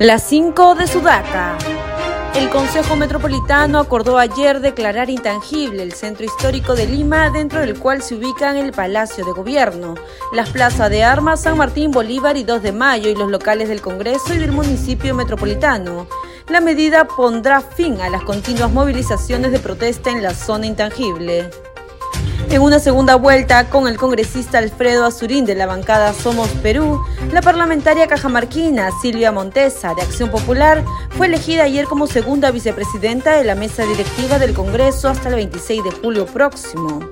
Las 5 de Sudaca. El Consejo Metropolitano acordó ayer declarar intangible el centro histórico de Lima, dentro del cual se ubican el Palacio de Gobierno, las plazas de armas San Martín Bolívar y 2 de Mayo y los locales del Congreso y del municipio metropolitano. La medida pondrá fin a las continuas movilizaciones de protesta en la zona intangible. En una segunda vuelta con el congresista Alfredo Azurín de la bancada Somos Perú, la parlamentaria cajamarquina Silvia Montesa de Acción Popular fue elegida ayer como segunda vicepresidenta de la mesa directiva del Congreso hasta el 26 de julio próximo.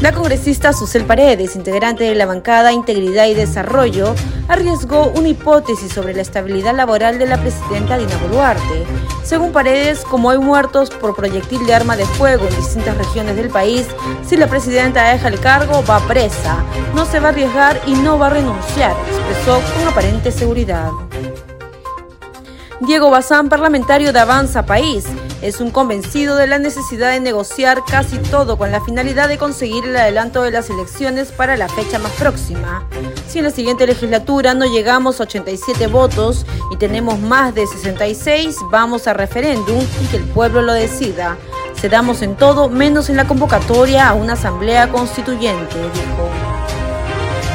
La congresista Susel Paredes, integrante de la bancada Integridad y Desarrollo, arriesgó una hipótesis sobre la estabilidad laboral de la presidenta Dina Boluarte. Según Paredes, como hay muertos por proyectil de arma de fuego en distintas regiones del país, si la presidenta deja el cargo, va presa. No se va a arriesgar y no va a renunciar, expresó con aparente seguridad. Diego Bazán, parlamentario de Avanza País, es un convencido de la necesidad de negociar casi todo con la finalidad de conseguir el adelanto de las elecciones para la fecha más próxima. Si en la siguiente legislatura no llegamos a 87 votos y tenemos más de 66, vamos a referéndum y que el pueblo lo decida. Cedamos en todo menos en la convocatoria a una asamblea constituyente, dijo.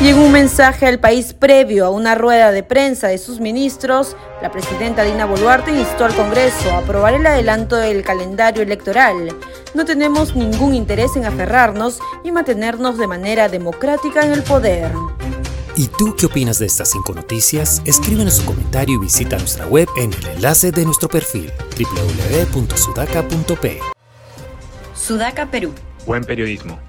Y en un mensaje al país previo a una rueda de prensa de sus ministros, la presidenta Dina Boluarte instó al Congreso a aprobar el adelanto del calendario electoral. No tenemos ningún interés en aferrarnos y mantenernos de manera democrática en el poder. ¿Y tú qué opinas de estas cinco noticias? Escríbenos su comentario y visita nuestra web en el enlace de nuestro perfil www.sudaca.p. Sudaca Perú. Buen periodismo.